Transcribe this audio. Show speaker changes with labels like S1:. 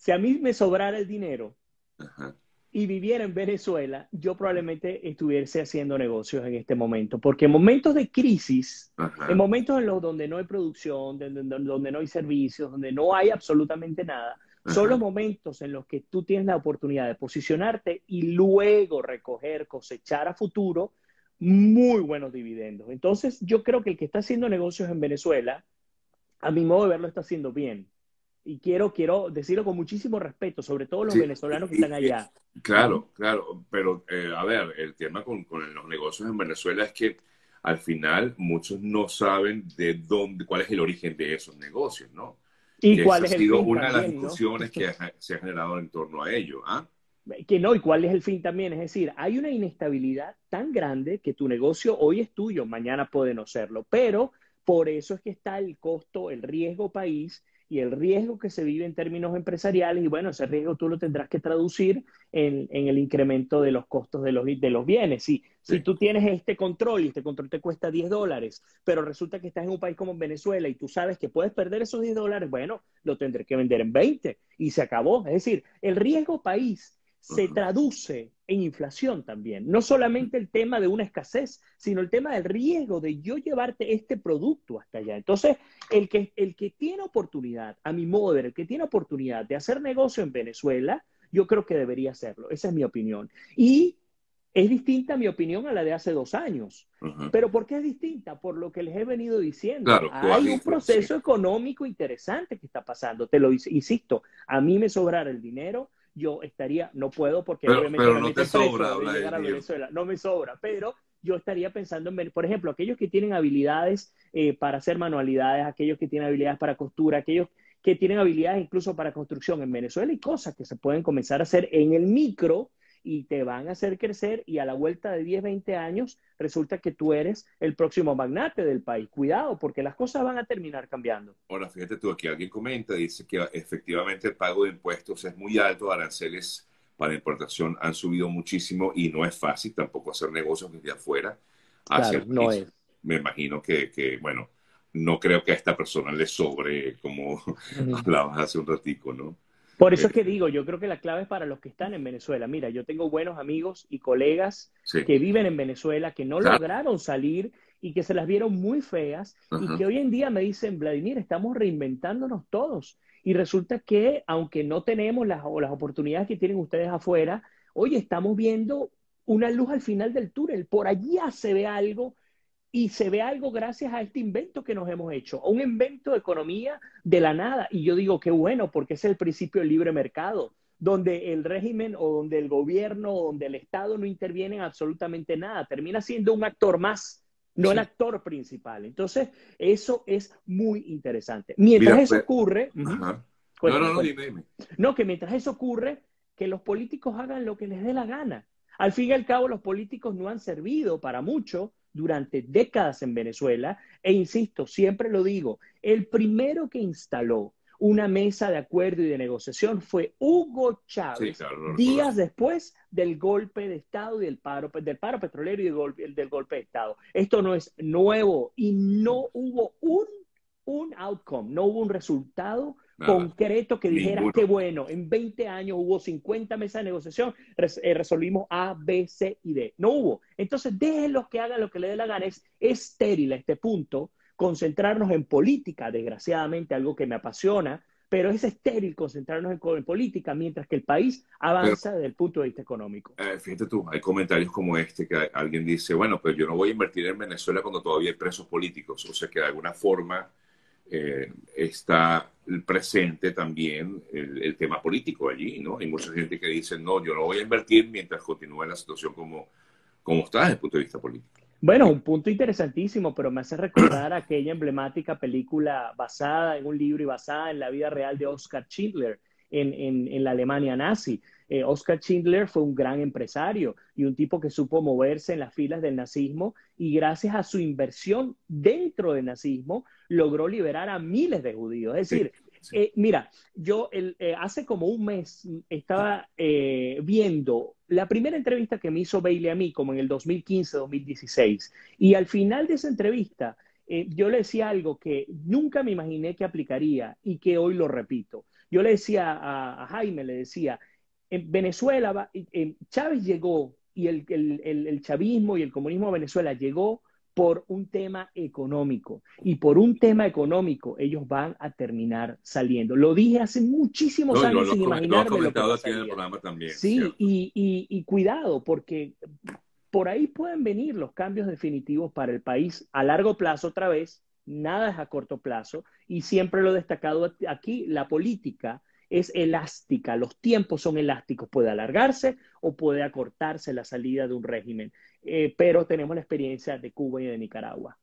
S1: si a mí me sobrara el dinero y viviera en Venezuela, yo probablemente estuviese haciendo negocios en este momento, porque en momentos de crisis, en momentos en los donde no hay producción, donde, donde no hay servicios, donde no hay absolutamente nada, son los momentos en los que tú tienes la oportunidad de posicionarte y luego recoger, cosechar a futuro muy buenos dividendos. Entonces, yo creo que el que está haciendo negocios en Venezuela, a mi modo de verlo, está haciendo bien y quiero, quiero decirlo con muchísimo respeto, sobre todo los venezolanos que están allá.
S2: Claro, claro, pero eh, a ver, el tema con, con, los negocios en Venezuela es que al final muchos no saben de dónde, cuál es el origen de esos negocios, ¿no?
S1: Y cuál es el
S2: sido una de las discusiones que se ha generado en torno a ello, ¿ah?
S1: Que no, y cuál es el fin también. Es decir, hay una inestabilidad tan grande que tu negocio hoy es tuyo, mañana puede no serlo, pero por eso es que está el costo, el riesgo país y el riesgo que se vive en términos empresariales, y bueno, ese riesgo tú lo tendrás que traducir en, el incremento de los costos de los, de los bienes. Si, si tú tienes este control y este control te cuesta 10 dólares, pero resulta que estás en un país como Venezuela y tú sabes que puedes perder esos 10 dólares, bueno, lo tendré que vender en 20 y se acabó. Es decir, el riesgo país se traduce en inflación también. No solamente el tema de una escasez, sino el tema del riesgo de yo llevarte este producto hasta allá. Entonces, el que, el que tiene oportunidad, a mi modo de ver, el que tiene oportunidad de hacer negocio en Venezuela, yo creo que debería hacerlo. Esa es mi opinión. Y es distinta mi opinión a la de hace dos años. Pero ¿por qué es distinta? Por lo que les he venido diciendo. Hay un proceso económico interesante que está pasando. Te lo insisto, a mí me sobrara el dinero, yo estaría, no puedo porque
S2: obviamente no te sobra llegar a
S1: Venezuela, no me sobra, pero yo estaría pensando en, por ejemplo, aquellos que tienen habilidades eh, para hacer manualidades, aquellos que tienen habilidades para costura, aquellos que tienen habilidades incluso para construcción en Venezuela y cosas que se pueden comenzar a hacer en el micro y te van a hacer crecer y a la vuelta de 10, 20 años resulta que tú eres el próximo magnate del país. Cuidado, porque las cosas van a terminar cambiando.
S2: Ahora, fíjate tú, aquí alguien comenta, dice que efectivamente el pago de impuestos es muy alto, aranceles para importación han subido muchísimo y no es fácil tampoco hacer negocios desde afuera.
S1: Hacia no es.
S2: Me imagino que, que, bueno, no creo que a esta persona le sobre, como hablabas hace un ratico, ¿no?
S1: Por eso es que digo, yo creo que la clave es para los que están en Venezuela. Mira, yo tengo buenos amigos y colegas que viven en Venezuela, que no lograron salir y que se las vieron muy feas y que hoy en día me dicen, Vladimir, estamos reinventándonos todos. Y resulta que, aunque no tenemos las, las oportunidades que tienen ustedes afuera, hoy estamos viendo una luz al final del túnel. Por allá se ve algo y se ve algo gracias a este invento que nos hemos hecho, un invento de economía de la nada. Y yo digo, qué bueno, porque es el principio del libre mercado, donde el régimen o donde el gobierno o donde el Estado no interviene en absolutamente nada, termina siendo un actor más, no el actor principal. Entonces, eso es muy interesante. Mientras eso pues, ocurre...
S2: no, no, no, dime, dime.
S1: No, que mientras eso ocurre, que los políticos hagan lo que les dé la gana. Al fin y al cabo, los políticos no han servido para mucho durante décadas en Venezuela e insisto, siempre lo digo, el primero que instaló una mesa de acuerdo y de negociación fue Hugo Chávez, días después del golpe de Estado y del paro, del paro petrolero y del golpe, del golpe de Estado. Esto no es nuevo y no hubo un, un outcome, no hubo un resultado concreto que dijera que bueno, en 20 años hubo 50 mesas de negociación, eh, resolvimos A, B, C y D. No hubo. Entonces, déjenlos que hagan lo que les dé la gana. Es estéril a este punto concentrarnos en política, desgraciadamente, algo que me apasiona, pero es estéril concentrarnos en, política mientras que el país avanza desde el punto de vista económico.
S2: Eh, fíjate tú, hay comentarios como este que alguien dice, bueno, pero yo no voy a invertir en Venezuela cuando todavía hay presos políticos, o sea que de alguna forma eh, está presente también el, tema político allí, ¿no? Hay mucha gente que dice, no, yo no voy a invertir mientras continúe la situación como, como está desde el punto de vista político.
S1: Bueno, un punto interesantísimo, pero me hace recordar aquella emblemática película basada en un libro y basada en la vida real de Oscar Schindler en, en, la Alemania nazi. Eh, Oscar Schindler fue un gran empresario y un tipo que supo moverse en las filas del nazismo y gracias a su inversión dentro del nazismo logró liberar a miles de judíos. Es decir, eh, mira, yo eh, hace como un mes estaba eh, viendo la primera entrevista que me hizo Bailey a mí, como en el 2015-2016, y al final de esa entrevista yo le decía algo que nunca me imaginé que aplicaría y que hoy lo repito. Yo le decía a, Jaime, le decía, en Venezuela, Chávez llegó y el, el, chavismo y el comunismo de Venezuela llegó por un tema económico. Y por un tema económico ellos van a terminar saliendo. Lo dije hace muchísimos años sin imaginarme lo, que aquí en el programa también. Sí, y, y, cuidado, porque por ahí pueden venir los cambios definitivos para el país a largo plazo otra vez. Nada es a corto plazo. Y siempre lo he destacado aquí, la política es elástica, los tiempos son elásticos, puede alargarse o puede acortarse la salida de un régimen, eh, pero tenemos la experiencia de Cuba y de Nicaragua.